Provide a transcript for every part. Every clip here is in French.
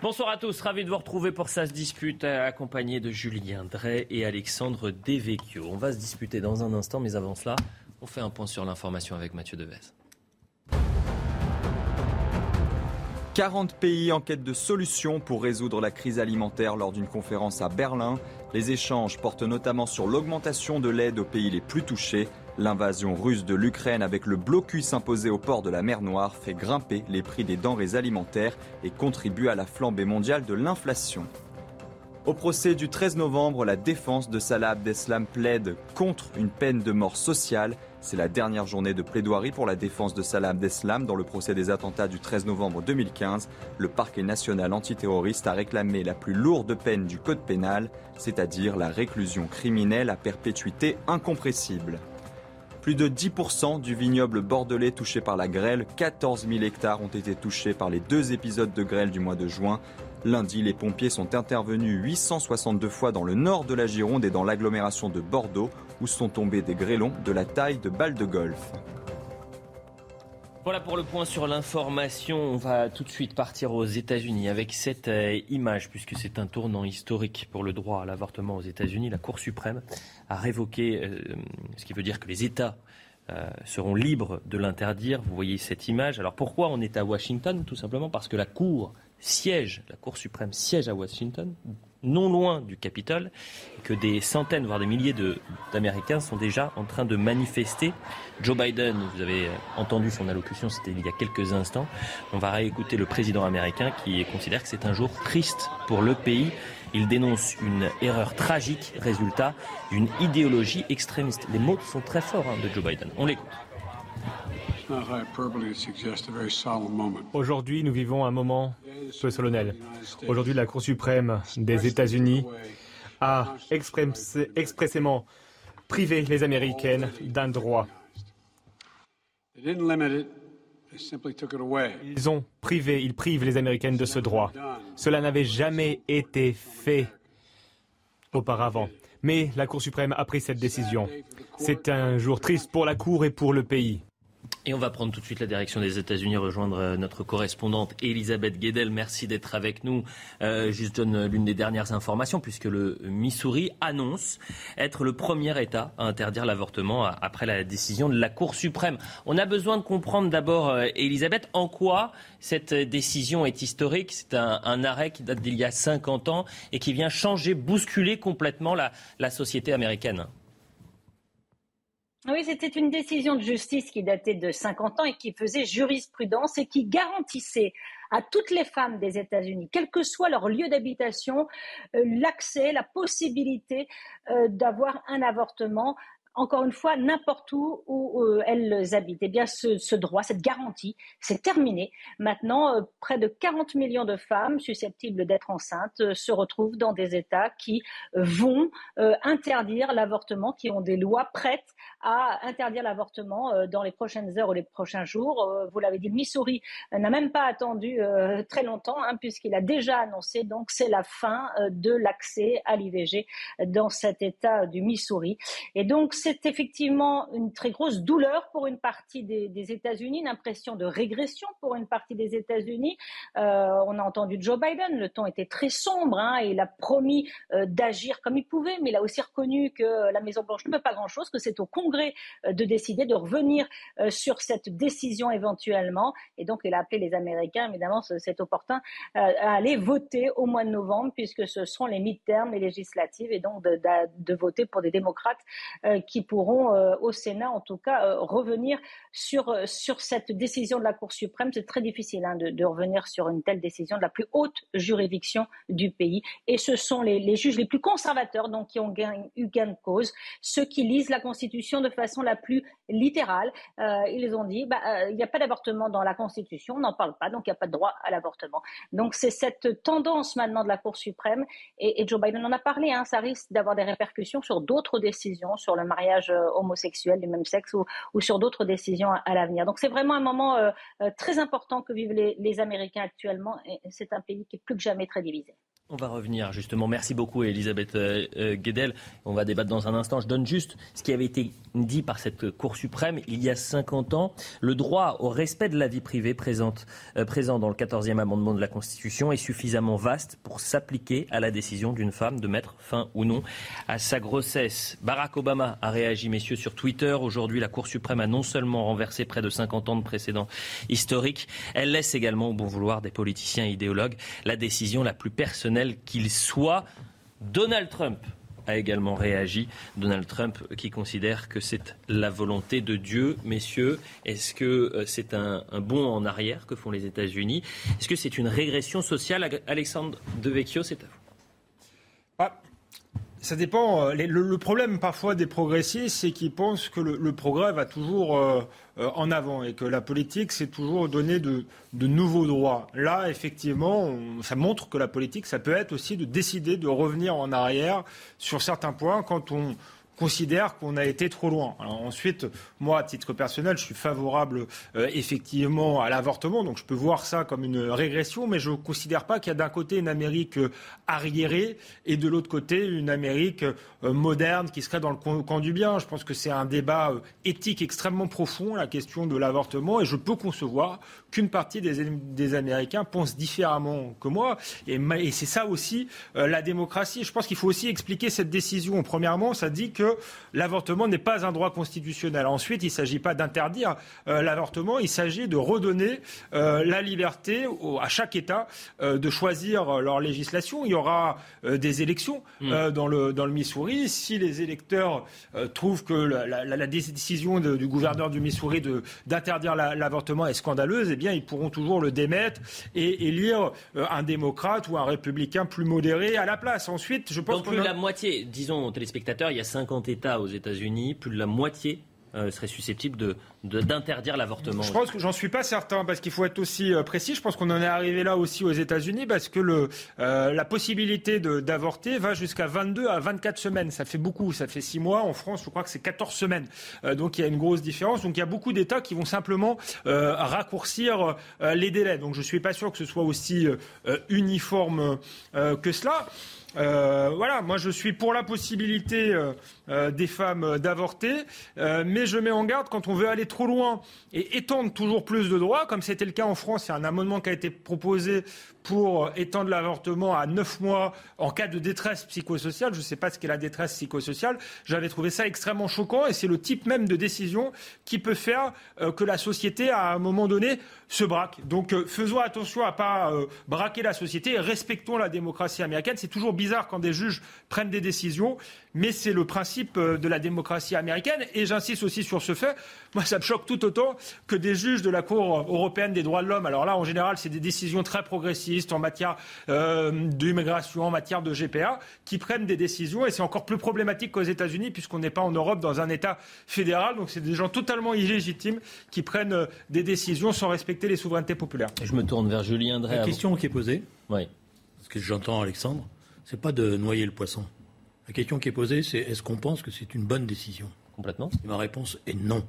Bonsoir à tous, ravi de vous retrouver pour Ça dispute, accompagné de Julien Drey et Alexandre Devecchio. On va se disputer dans un instant, mais avant cela, on fait un point sur l'information avec Mathieu Devez. 40 pays en quête de solutions pour résoudre la crise alimentaire lors d'une conférence à Berlin. Les échanges portent notamment sur l'augmentation de l'aide aux pays les plus touchés. L'invasion russe de l'Ukraine avec le blocus imposé au port de la mer Noire fait grimper les prix des denrées alimentaires et contribue à la flambée mondiale de l'inflation. Au procès du 13 novembre, la défense de Salah Abdeslam plaide contre une peine de mort sociale. C'est la dernière journée de plaidoirie pour la défense de Salah Abdeslam dans le procès des attentats du 13 novembre 2015. Le parquet national antiterroriste a réclamé la plus lourde peine du code pénal, c'est-à-dire la réclusion criminelle à perpétuité incompressible. Plus de 10% du vignoble bordelais touché par la grêle, 14 000 hectares ont été touchés par les deux épisodes de grêle du mois de juin. Lundi, les pompiers sont intervenus 862 fois dans le nord de la Gironde et dans l'agglomération de Bordeaux, où sont tombés des grêlons de la taille de balles de golf. Voilà pour le point sur l'information. On va tout de suite partir aux États-Unis avec cette euh, image, puisque c'est un tournant historique pour le droit à l'avortement aux États-Unis. La Cour suprême a révoqué, euh, ce qui veut dire que les États euh, seront libres de l'interdire. Vous voyez cette image. Alors pourquoi on est à Washington? Tout simplement parce que la Cour siège, la Cour suprême siège à Washington, non loin du Capitole, que des centaines, voire des milliers d'Américains sont déjà en train de manifester. Joe Biden, vous avez entendu son allocution, c'était il y a quelques instants. On va réécouter le président américain qui considère que c'est un jour triste pour le pays. Il dénonce une erreur tragique, résultat d'une idéologie extrémiste. Les mots sont très forts hein, de Joe Biden. On l'écoute. Aujourd'hui, nous vivons un moment peu solennel. Aujourd'hui, la Cour suprême des États-Unis a expressément privé les Américaines d'un droit. Ils ont privé, ils privent les Américaines de ce droit. Cela n'avait jamais été fait auparavant. Mais la Cour suprême a pris cette décision. C'est un jour triste pour la Cour et pour le pays. Et on va prendre tout de suite la direction des États-Unis, rejoindre euh, notre correspondante Elisabeth Guedel. Merci d'être avec nous. Euh, juste donne l'une des dernières informations, puisque le Missouri annonce être le premier État à interdire l'avortement après la décision de la Cour suprême. On a besoin de comprendre d'abord, euh, Elisabeth, en quoi cette décision est historique. C'est un, arrêt qui date d'il y a 50 ans et qui vient changer, bousculer complètement la société américaine. Oui, c'était une décision de justice qui datait de 50 ans et qui faisait jurisprudence et qui garantissait à toutes les femmes des États-Unis, quel que soit leur lieu d'habitation, euh, l'accès, la possibilité euh, d'avoir un avortement encore une fois, n'importe où où euh, elles habitent. Eh bien, ce, droit, cette garantie, c'est terminé. Maintenant, euh, près de 40 millions de femmes susceptibles d'être enceintes euh, se retrouvent dans des États qui vont interdire l'avortement, qui ont des lois prêtes à interdire l'avortement dans les prochaines heures ou les prochains jours. vous l'avez dit, Missouri n'a même pas attendu très longtemps, hein, puisqu'il a déjà annoncé, donc c'est la fin de l'accès à l'IVG dans cet État du Missouri. Et donc, c'est effectivement une très grosse douleur pour une partie des, États-Unis, une impression de régression pour une partie des États-Unis. Euh, on a entendu Joe Biden, le ton était très sombre, hein, et il a promis euh, d'agir comme il pouvait, mais il a aussi reconnu que la Maison-Blanche ne peut pas grand-chose, que c'est au Congrès euh, de décider de revenir sur cette décision éventuellement. Et donc, il a appelé les Américains, évidemment, c'est opportun, à aller voter au mois de novembre, puisque ce seront les mi-termes, les législatives, et donc de voter pour des démocrates qui pourront au Sénat, en tout cas, revenir sur, sur cette décision de la Cour suprême. C'est très difficile hein, de, revenir sur une telle décision de la plus haute juridiction du pays. Et ce sont les, juges les plus conservateurs donc, qui ont eu gain de cause, ceux qui lisent la Constitution de façon la plus littérale. ils ont dit, bah, il n'y a pas d'avortement dans la Constitution, on n'en parle pas, donc il n'y a pas de droit à l'avortement. Donc c'est cette tendance maintenant de la Cour suprême, et, Joe Biden en a parlé, hein, ça risque d'avoir des répercussions sur d'autres décisions, sur le mariage euh, homosexuel du même sexe ou, sur d'autres décisions à, l'avenir. Donc c'est vraiment un moment euh, euh, très important que vivent les, les Américains actuellement, et c'est un pays qui est plus que jamais très divisé. On va revenir justement. Merci beaucoup Elisabeth euh, euh, Guedel. On va débattre dans un instant. Je donne juste ce qui avait été dit par cette Cour suprême il y a 50 ans. Le droit au respect de la vie privée présente, euh, présent dans le 14e amendement de la Constitution est suffisamment vaste pour s'appliquer à la décision d'une femme de mettre fin ou non à sa grossesse. Barack Obama a réagi, messieurs, sur Twitter. Aujourd'hui, la Cour suprême a non seulement renversé près de 50 ans de précédents historiques, elle laisse également au bon vouloir des politiciens et idéologues la décision la plus personnelle qu'il soit. Donald Trump a également réagi. Donald Trump qui considère que c'est la volonté de Dieu. Messieurs, est-ce que euh, c'est un, bond en arrière que font les États-Unis? Est-ce que c'est une régression sociale? Alexandre Devecchio, c'est à vous. Ça dépend. Euh, le, problème parfois des progressistes, c'est qu'ils pensent que le, progrès va toujours euh, euh, en avant et que la politique, c'est toujours donner de, nouveaux droits. Là, effectivement, ça montre que la politique, ça peut être aussi de décider de revenir en arrière sur certains points quand on considère qu'on a été trop loin. Ensuite, moi, à titre personnel, je suis favorable euh, effectivement à l'avortement, donc je peux voir ça comme une régression, mais je ne considère pas qu'il y a d'un côté une Amérique euh, arriérée et de l'autre côté une Amérique euh, moderne qui serait dans le camp du bien. Je pense que c'est un débat éthique extrêmement profond, la question de l'avortement, et je peux concevoir qu'une partie des, Américains pensent différemment que moi, et, et c'est ça aussi la démocratie. Je pense qu'il faut aussi expliquer cette décision. Premièrement, ça dit que l'avortement n'est pas un droit constitutionnel. Ensuite, il ne s'agit pas d'interdire euh, l'avortement, il s'agit de redonner euh, la liberté à chaque État euh, de choisir leur législation. Il y aura des élections hmm. dans, le, dans le Missouri. Si les électeurs trouvent que la, décision du gouverneur du Missouri d'interdire l'avortement est scandaleuse, bien, ils pourront toujours le démettre et élire un démocrate ou un républicain plus modéré à la place. Ensuite, je pense que plus la moitié, disons, téléspectateurs, il y a 50 États aux États-Unis, plus de la moitié euh, serait susceptible d'interdire l'avortement. Je pense que j'en suis pas certain parce qu'il faut être aussi euh, précis. Je pense qu'on en est arrivé là aussi aux États-Unis parce que le, euh, la possibilité d'avorter va jusqu'à 22 à 24 semaines. Ça fait beaucoup, ça fait 6 mois. En France, je crois que c'est 14 semaines. donc il y a une grosse différence. Donc il y a beaucoup d'États qui vont simplement raccourcir les délais. Donc je suis pas sûr que ce soit aussi uniforme que cela. Euh, voilà, moi je suis pour la possibilité euh, euh, des femmes d'avorter, mais je mets en garde quand on veut aller trop loin et étendre toujours plus de droits, comme c'était le cas en France. Il y a un amendement qui a été proposé pour étendre l'avortement à 9 mois en cas de détresse psychosociale. Je ne sais pas ce qu'est la détresse psychosociale. J'avais trouvé ça extrêmement choquant et c'est le type même de décision qui peut faire que la société, à un moment donné, se braque. Donc faisons attention à ne pas braquer la société et respectons la démocratie américaine. C'est toujours bizarre quand des juges prennent des décisions, mais c'est le principe euh, de la démocratie américaine. Et j'insiste aussi sur ce fait. Moi, ça me choque tout autant que des juges de la Cour européenne des droits de l'homme. Alors là, en général, c'est des décisions très en matière euh, d'immigration, en matière de GPA, qui prennent des décisions. Et c'est encore plus problématique qu'aux États-Unis, puisqu'on n'est pas en Europe dans un État fédéral. Donc c'est des gens totalement illégitimes qui prennent euh, des décisions sans respecter les souverainetés populaires. Je me tourne vers Julien Drey. La question qui est posée. Oui. Parce que j'entends Alexandre c'est pas de noyer le poisson. La question qui est posée, c'est est-ce qu'on pense que c'est une bonne décision? Complètement. ma réponse est non.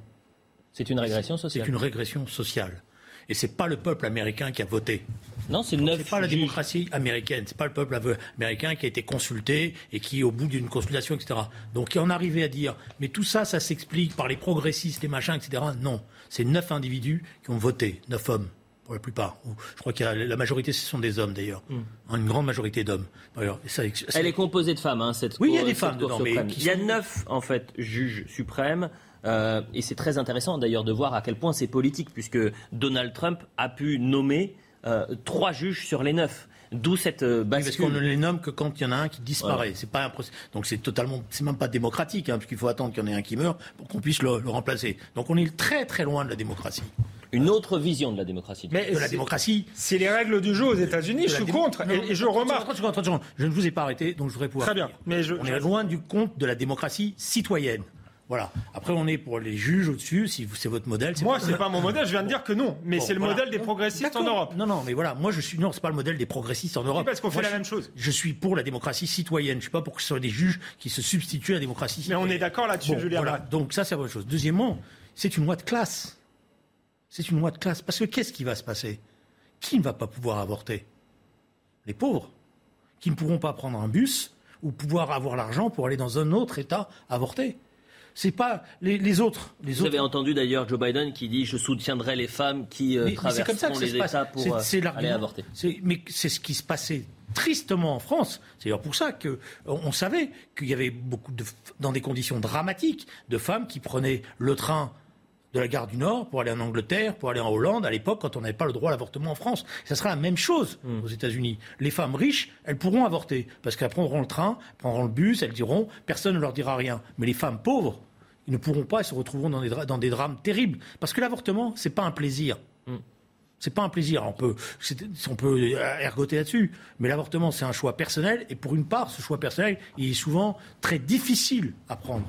C'est une régression sociale. C'est une régression sociale. Et c'est pas le peuple américain qui a voté. Non, c'est neuf. C'est pas la démocratie américaine. C'est pas le peuple américain qui a été consulté et qui, au bout d'une consultation, etc. Donc, en arriver à dire, mais tout ça, ça s'explique par les progressistes, les machins, etc. Non. C'est neuf individus qui ont voté, neuf hommes pour la plupart. Je crois que la majorité, ce sont des hommes d'ailleurs. Hmm. Une grande majorité d'hommes. Elle est composée de femmes, hein, cette Oui, il y a des femmes dedans. Mais il y a neuf, en fait, juges suprêmes. Euh, et c'est très intéressant d'ailleurs de voir à quel point c'est politique, puisque Donald Trump a pu nommer euh, trois juges sur les neuf. D'où cette euh, Parce bascule. qu'on ne les nomme que quand il y en a un qui disparaît. C'est pas un procès- Donc c'est totalement, c'est même pas démocratique, hein, puisqu'il faut attendre qu'il y en ait un qui meurt pour qu'on puisse le, le remplacer. Donc on est très très loin de la démocratie. Une autre vision de la démocratie. Mais De la démocratie. C'est les règles du jeu aux États-Unis. Je suis démo- contre. Non, Et, et je remarque. je ne vous ai pas arrêté, donc je voudrais pouvoir. Très bien. Mais je- on je- est loin du compte de la démocratie citoyenne. Voilà. Après, on est pour les juges au-dessus. Si c'est votre modèle, c'est Moi, c'est pas mon modèle. Je viens de dire que non. Mais Bon, c'est le voilà. modèle des progressistes en. Europe. Non, non, mais voilà, moi je suis non, c'est pas le modèle des progressistes en Europe. parce qu'on fait Moi, la je- même chose. Je suis pour la démocratie citoyenne. Je suis pas pour que ce soit des juges qui se substituent à la démocratie Mais citoyenne. on est d'accord là-dessus, Bon, Julien. voilà. Donc ça, c'est autre chose. Deuxièmement, c'est une loi de classe. C'est une loi de classe. Parce que qu'est-ce qui va se passer? Qui ne va pas pouvoir avorter? Les pauvres, qui ne pourront pas prendre un bus ou pouvoir avoir l'argent pour aller dans un autre État avorter? C'est pas les, les autres. Les Vous autres. avez entendu d'ailleurs Joe Biden qui dit je soutiendrai les femmes qui euh, Mais- mais c'est comme ça traverseront les se passe. États pour C'est- euh, aller avorter. Mais c'est ce qui se passait tristement en France. C'est d'ailleurs pour ça que on on savait qu'il y avait beaucoup de, dans des conditions dramatiques, de femmes qui prenaient le train de la gare du Nord pour aller en Angleterre, pour aller en Hollande, à l'époque quand on n'avait pas le droit à l'avortement en France. Ça sera la même chose Hmm. aux États-Unis. Les femmes riches, elles pourront avorter parce qu'elles prendront le train, prendront le bus, elles diront, personne ne leur dira rien. Mais les femmes pauvres, ils ne pourront pas, elles se retrouveront dans des, dans des drames terribles. Parce que l'avortement, c'est pas un plaisir. C'est pas un plaisir. On peut, on peut euh, ergoter là-dessus. Mais l'avortement, c'est un choix personnel. Et pour une part, ce choix personnel, il est souvent très difficile à prendre.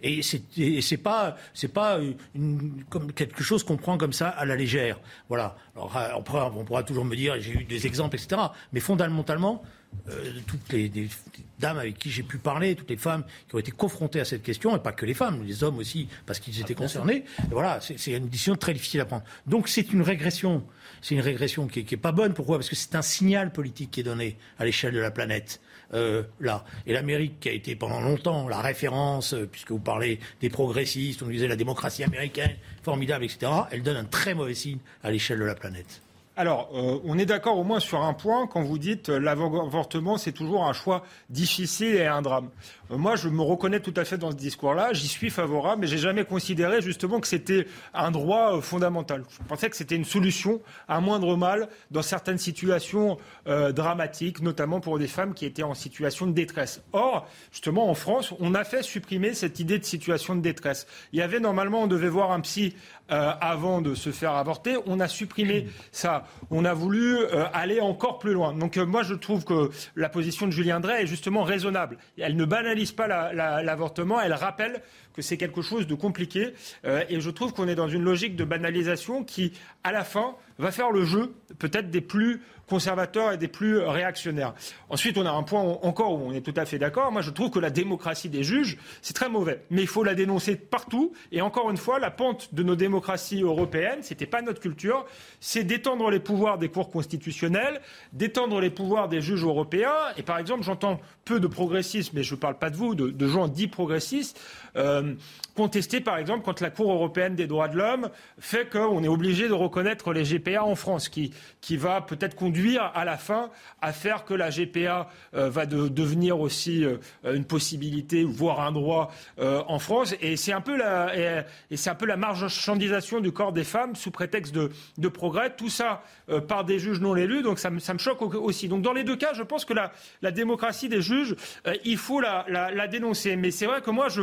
Et c'est, pas, c'est pas une- comme quelque chose qu'on prend comme ça à la légère. Voilà. Alors, euh, on pourra, on pourra toujours me dire, j'ai eu des exemples, etc. Mais fondamentalement, euh, toutes les, des- des dames avec qui j'ai pu parler, toutes les femmes qui ont été confrontées à cette question, et pas que les femmes, les hommes aussi, parce qu'ils étaient concernés, et voilà, c'est une décision très difficile à prendre. Donc c'est une régression. C'est une régression qui est, qui est pas bonne. Pourquoi? Parce que c'est un signal politique qui est donné à l'échelle de la planète. euh, là. Et l'Amérique, qui a été pendant longtemps la référence, euh, puisque vous parlez des progressistes, on disait la démocratie américaine, formidable, etc., elle donne un très mauvais signe à l'échelle de la planète. Alors, euh, on est d'accord au moins sur un point quand vous dites euh, l'avortement, c'est toujours un choix difficile et un drame. Euh, moi, je me reconnais tout à fait dans ce discours-là. J'y suis favorable, mais j'ai jamais considéré justement que c'était un droit euh, fondamental. Je pensais que c'était une solution à moindre mal dans certaines situations dramatiques, notamment pour des femmes qui étaient en situation de détresse. Or, justement, en France, on a fait supprimer cette idée de situation de détresse. Il y avait normalement, on devait voir un psy euh, avant de se faire avorter. On a supprimé ça. On a voulu euh, aller encore plus loin. Donc euh, moi, je trouve que la position de Julien Drey est justement raisonnable. Elle ne banalise pas la- la- l'avortement, elle rappelle que c'est quelque chose de compliqué. Euh, et je trouve qu'on est dans une logique de banalisation qui, à la fin, va faire le jeu peut-être des plus conservateurs et des plus réactionnaires. Ensuite, on a un point encore où on est tout à fait d'accord. Moi, je trouve que la démocratie des juges, c'est très mauvais. Mais il faut la dénoncer partout. Et encore une fois, la pente de nos démocraties européennes, c'était pas notre culture, c'est d'étendre les pouvoirs des cours constitutionnels, d'étendre les pouvoirs des juges européens. Et par exemple, j'entends peu de progressistes, mais je ne parle pas de vous, de, gens dits progressistes, euh, contester par exemple quand la Cour européenne des droits de l'homme fait qu'on est obligé de reconnaître les GPA en France, qui, qui va peut-être conduire à la fin à faire que la GPA euh, va de- devenir aussi euh, une possibilité, voire un droit euh, en France. Et c'est un peu la, et, c'est un peu la marchandisation du corps des femmes sous prétexte de, de progrès. Tout ça euh, par des juges non élus. Donc ça me, ça me choque au- aussi. Donc dans les deux cas, je pense que la, la démocratie des juges, euh, il faut la, la, la dénoncer. Mais c'est vrai que moi, je,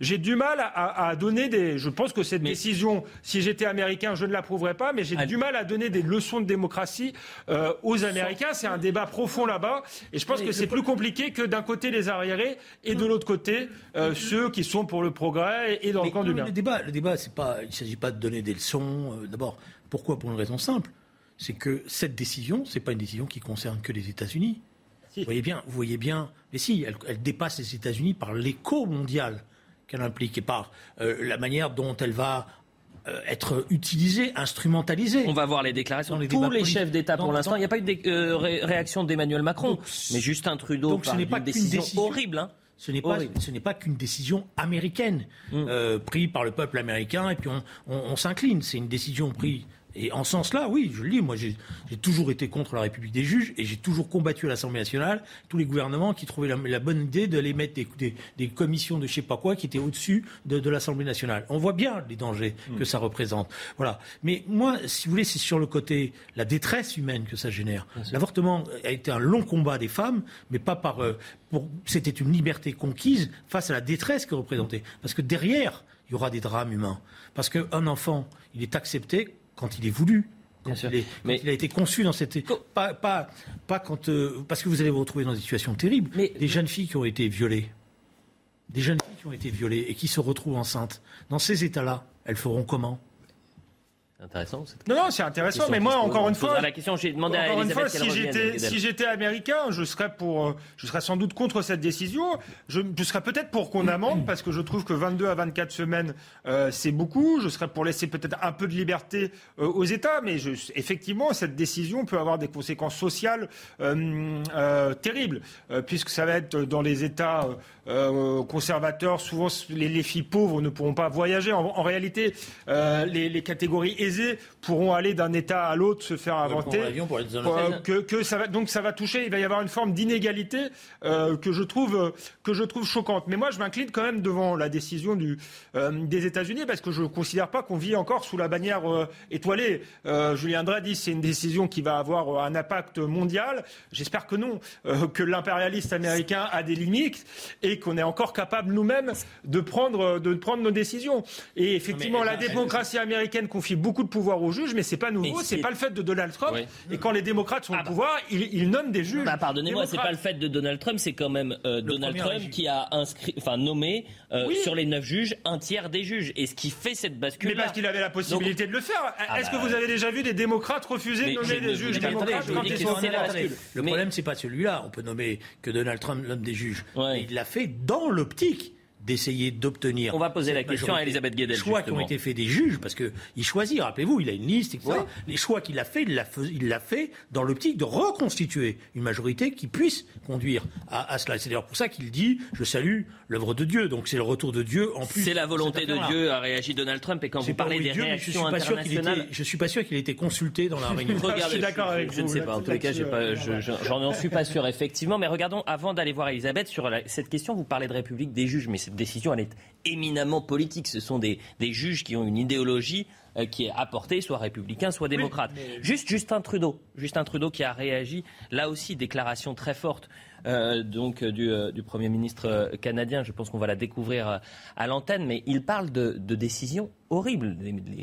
j'ai du mal à, à donner des. Je pense que cette décision, si j'étais américain, je ne l'approuverais pas, mais j'ai du mal à donner des leçons de démocratie euh, aux Américains. C'est un débat profond là-bas, et je pense que c'est plus compliqué que d'un côté les arriérés et de l'autre côté euh, ceux qui sont pour le progrès et dans le camp du bien. Le débat, le débat, c'est pas, il ne s'agit pas de donner des leçons. euh, D'abord, pourquoi? Pour une raison simple, c'est que cette décision, c'est pas une décision qui concerne que les États-Unis. Vous voyez bien, vous voyez bien, mais si, elle, elle dépasse les États-Unis par l'écho mondial qu'elle implique et par euh, la manière dont elle va euh, être utilisée, instrumentalisée. On va voir les déclarations Dans les de tous les chefs d'État pour l'instant. Il n'y a pas eu de euh, ré- réaction d'Emmanuel Macron, Donc, mais Justin Trudeau donc ce parle n'est pas décision, décision. horrible. hein. Ce n'est pas, Horrible. ce n'est pas qu'une décision américaine Mm. prise par le peuple américain et puis on, on- on s'incline. C'est une décision prise Et en ce sens-là, oui, je le dis, moi j'ai toujours été contre la République des juges et j'ai toujours combattu à l'Assemblée nationale tous les gouvernements qui trouvaient la, bonne idée d'aller mettre des, des, commissions de je sais pas quoi qui étaient au-dessus de, l'Assemblée nationale. On voit bien les dangers que ça représente. Voilà. Mais moi, si vous voulez, c'est sur le côté la détresse humaine que ça génère. L'avortement a été un long combat des femmes, mais pas par. Euh, c'était une liberté conquise face à la détresse que représentait. Parce que derrière, il y aura des drames humains. Parce qu'un enfant, il est accepté quand il est voulu. Quand, il, Mais... il, a été conçu dans cette pas pas pas quand euh, parce que vous allez vous retrouver dans des situations terribles. Mais... Des jeunes filles qui ont été violées, des jeunes filles qui ont été violées et qui se retrouvent enceintes. Dans ces états-là, elles feront comment? Intéressant. Non, non, c'est intéressant, mais moi, encore une fois, la question, j'ai demandé à une fois, si j'étais, si j'étais américain, je serais pour, euh, je serais sans doute contre cette décision. Je, je serais peut-être pour qu'on amende, parce que je trouve que 22 à 24 semaines, euh, c'est beaucoup. Je serais pour laisser peut-être un peu de liberté euh, aux États, mais je, effectivement, cette décision peut avoir des conséquences sociales terribles, puisque ça va être dans les États conservateurs. Souvent, les, les, filles pauvres ne pourront pas voyager. En, en réalité, les, les catégories aisés pourront aller d'un État à l'autre se faire inventer. Euh, que, que, ça va, donc ça va toucher, il va y avoir une forme d'inégalité euh, que je trouve que je trouve choquante. Mais moi, je m'incline quand même devant la décision du, euh, des États-Unis parce que je ne considère pas qu'on vit encore sous la bannière étoilée. Julien Drey dit c'est une décision qui va avoir un impact mondial. J'espère que non, que l'impérialiste américain a des limites et qu'on est encore capable nous-mêmes de prendre de prendre nos décisions. Et effectivement, la démocratie américaine confie beaucoup de pouvoir aux juges, mais c'est pas nouveau, c'est pas le fait de Donald Trump. Et quand les démocrates sont au ah bah. pouvoir, ils, nomment des juges. Bah, pardonnez-moi, c'est pas le fait de Donald Trump, c'est quand même euh, Donald Trump qui a inscrit, enfin nommé euh, sur les neuf juges un tiers des juges. Et ce qui fait cette bascule. Mais parce qu'il avait la possibilité de le faire. Ah Est-ce que bah vous avez déjà vu des démocrates refuser de nommer des juges démocrates quand ils sont Le problème, c'est pas celui-là. On peut nommer que Donald Trump nomme des juges. Il l'a fait dans l'optique d'essayer d'obtenir. On va poser la question à Elisabeth Guedel. Les choix qui ont été faits des juges, parce qu'il choisit, rappelez-vous, il a une liste, etc. Les choix qu'il a fait, il l'a fait dans l'optique de reconstituer une majorité qui puisse conduire à, cela. C'est d'ailleurs pour ça qu'il dit Je salue l'œuvre de Dieu. Donc c'est le retour de Dieu en plus. C'est la volonté de Dieu, a réagi Donald Trump. Et quand vous parlez des Dieu, réactions je suis internationales. je suis pas sûr qu'il ait été consulté dans la réunion. Regardez, je suis d'accord avec je, vous. Je ne sais pas. En tous les cas, j'en suis pas sûr, effectivement. Mais regardons, avant d'aller voir Elisabeth, sur cette question, vous parlez de République des juges, mais décision, elle est éminemment politique. Ce sont des, juges qui ont une idéologie euh, qui est apportée, soit républicain, soit démocrate. Juste Justin Trudeau, Justin Trudeau qui a réagi, là aussi, déclaration très forte euh, donc euh, euh, du, Premier ministre canadien. Je pense qu'on va la découvrir à l'antenne, mais il parle de, décisions horribles.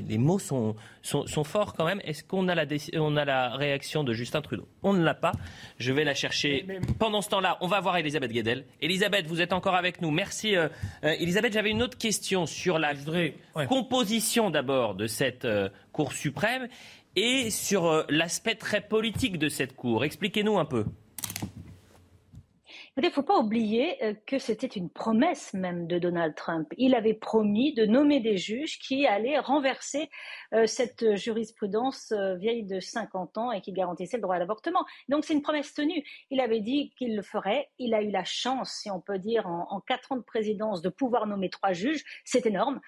Les, mots sont, sont, forts quand même. Est-ce qu'on a, la on a la réaction de Justin Trudeau? On ne l'a pas. Je vais la chercher. Pendant ce temps-là, on va voir Elisabeth Guedel. Elisabeth, vous êtes encore avec nous. Merci. Elisabeth, j'avais une autre question sur la composition d'abord de cette Cour suprême et sur l'aspect très politique de cette Cour. Expliquez-nous un peu. Il ne faut pas oublier euh, que c'était une promesse même de Donald Trump. Il avait promis de nommer des juges qui allaient renverser euh, cette jurisprudence euh, vieille de 50 ans et qui garantissait le droit à l'avortement. Donc c'est une promesse tenue. Il avait dit qu'il le ferait. Il a eu la chance, si on peut dire, en, quatre ans de présidence, de pouvoir nommer trois juges. C'est énorme.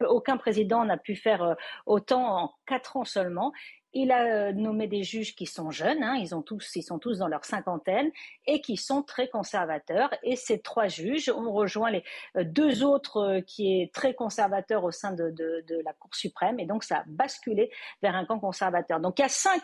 aucun président n'a pu faire autant en quatre ans seulement. Il a euh, nommé des juges qui sont jeunes, hein, ils, sont tous dans leur cinquantaine, et qui sont très conservateurs. Et ces trois juges ont rejoint les euh, deux autres euh, qui est très conservateurs au sein de, la Cour suprême, et donc ça a basculé vers un camp conservateur. Donc il y a cinq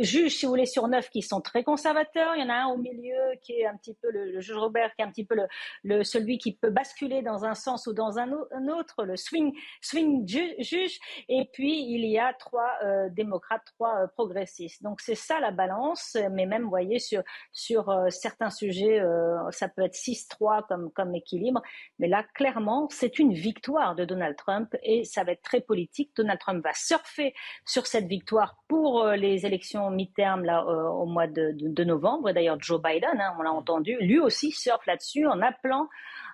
juges, si vous voulez, sur neuf qui sont très conservateurs. Il y en a un au milieu qui est un petit peu le, juge Robert, qui est un petit peu le, celui qui peut basculer dans un sens ou dans un, autre, le swing juge. Et puis il y a trois démocrates trois euh, progressistes. Donc c'est ça la balance, mais même, vous voyez, sur, sur euh, certains sujets, euh, ça peut être 6-3 comme, comme équilibre, mais là, clairement, c'est une victoire de Donald Trump et ça va être très politique. Donald Trump va surfer sur cette victoire pour les élections mi-terme là, au mois de, de, novembre. D'ailleurs, Joe Biden, hein, on l'a entendu, lui aussi surfe là-dessus en appelant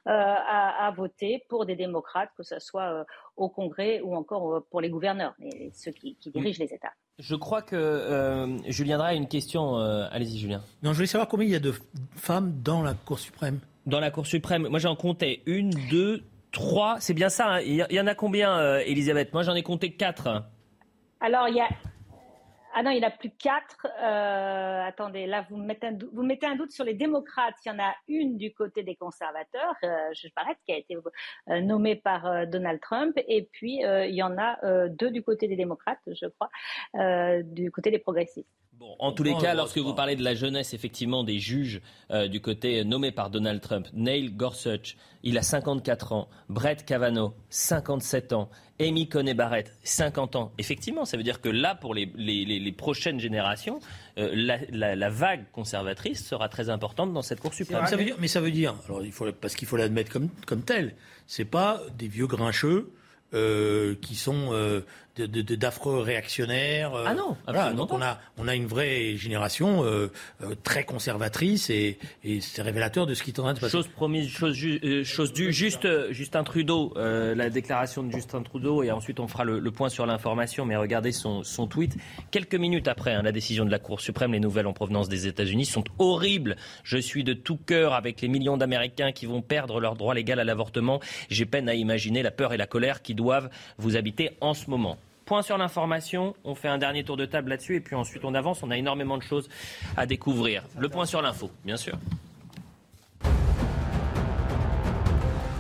à, à, voter pour des démocrates, que ce soit au Congrès ou encore pour les gouverneurs, ceux qui, qui dirigent les États. Je crois que euh, Julien Drey a une question. Euh, allez-y, Julien. Non, je voulais savoir combien il y a de femmes dans la Cour suprême. Dans la Cour suprême, moi j'en comptais une, deux, trois. C'est bien ça. Hein. Il y en a combien, euh, Elisabeth? Moi j'en ai compté quatre. Alors, il y a ah non, il n'y en a plus quatre. Euh, attendez, là, vous mettez, un doute, vous mettez un doute sur les démocrates. Il y en a une du côté des conservateurs, euh, je paraît, qui a été euh, nommée par euh, Donald Trump. Et puis, il y en a deux du côté des démocrates, je crois, du côté des progressistes. Bon, en tous les cas, lorsque vous parlez de la jeunesse, effectivement, des juges euh, du côté nommé par Donald Trump, Neil Gorsuch, il a 54 ans, Brett Kavanaugh, 57 ans, Amy Coney Barrett, 50 ans. Effectivement, ça veut dire que là, pour les, les, les prochaines générations, euh, la, la, la, vague conservatrice sera très importante dans cette Cour suprême. Ça dire, mais ça veut dire, alors il faut, parce qu'il faut l'admettre comme, comme tel, c'est pas des vieux grincheux euh, qui sont euh, d'affreux réactionnaires. Euh, ah non, voilà, donc on a, on a une vraie génération euh, euh, très conservatrice et, et c'est révélateur de ce qui est en train de se passer. Chose promise, chose, ju chose due. Juste, Justin Trudeau, la déclaration de Justin Trudeau et ensuite on fera le, le point sur l'information. Mais regardez son, son, tweet. Quelques minutes après hein, la décision de la Cour suprême, les nouvelles en provenance des États-Unis sont horribles. Je suis de tout cœur avec les millions d'Américains qui vont perdre leur droit légal à l'avortement. J'ai peine à imaginer la peur et la colère qui doivent vous habiter en ce moment. Point sur l'information, on fait un dernier tour de table là-dessus et puis ensuite on avance, on a énormément de choses à découvrir. Le point sur l'info, bien sûr.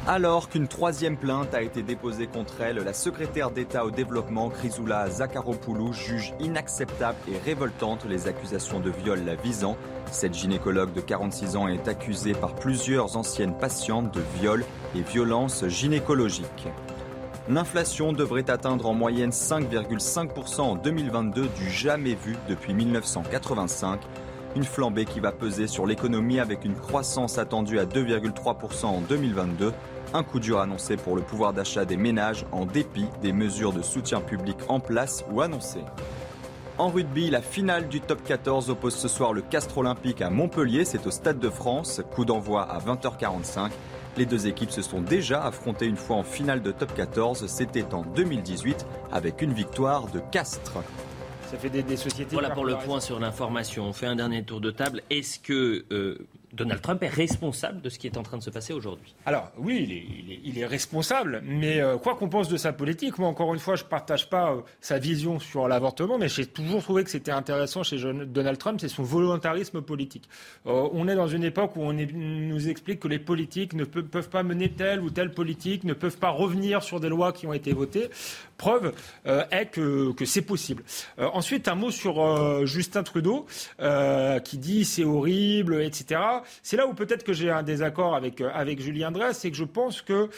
Alors qu'une troisième plainte a été déposée contre elle, la secrétaire d'État au développement, Chrysoula Zakharopoulou, juge inacceptable et révoltante les accusations de viol la visant. Cette gynécologue de 46 ans est accusée par plusieurs anciennes patientes de viol et violences gynécologiques. L'inflation devrait atteindre en moyenne 5,5% en 2022 du jamais vu depuis 1985. Une flambée qui va peser sur l'économie avec une croissance attendue à 2,3% en 2022. Un coup dur annoncé pour le pouvoir d'achat des ménages en dépit des mesures de soutien public en place ou annoncées. En rugby, la finale du top 14 oppose ce soir le Castre Olympique à Montpellier. C'est au Stade de France. Coup d'envoi à 20h45. Les deux équipes se sont déjà affrontées une fois en finale de top 14, c'était en 2018 avec une victoire de Castres. Ça fait des, des sociétés. Voilà pour le point sur l'information. On fait un dernier tour de table. Est-ce que euh, Donald Trump est responsable de ce qui est en train de se passer aujourd'hui Alors oui, il est, il est, il est responsable, mais euh, quoi qu'on pense de sa politique, moi encore une fois, je ne partage pas euh, sa vision sur l'avortement, mais j'ai toujours trouvé que c'était intéressant chez Donald Trump, c'est son volontarisme politique. Euh, on est dans une époque où on nous explique que les politiques ne peuvent, pas mener telle ou telle politique, ne peuvent pas revenir sur des lois qui ont été votées. Preuve euh, est que, que c'est possible. ensuite, un mot sur Justin Trudeau, qui dit c'est horrible, etc c'est là où peut-être que j'ai un désaccord avec, euh, avec Julien Dress, c'est que je pense que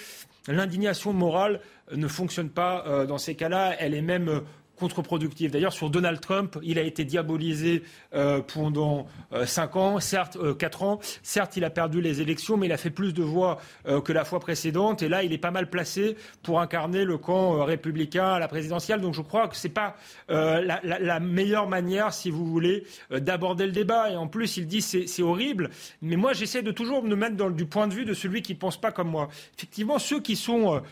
l'indignation morale ne fonctionne pas euh, dans ces cas-là. Elle est même contre-productive. D'ailleurs, sur Donald Trump, il a été diabolisé euh, pendant euh, 5 ans, certes euh, 4 ans. Certes, il a perdu les élections, mais il a fait plus de voix euh, que la fois précédente. Et là, il est pas mal placé pour incarner le camp euh, républicain à la présidentielle. Donc, je crois que c'est pas euh, la, meilleure manière, si vous voulez, d'aborder le débat. Et en plus, il dit c'est, c'est horrible. Mais moi, j'essaie de toujours me mettre dans, du point de vue de celui qui pense pas comme moi. Effectivement, ceux qui sont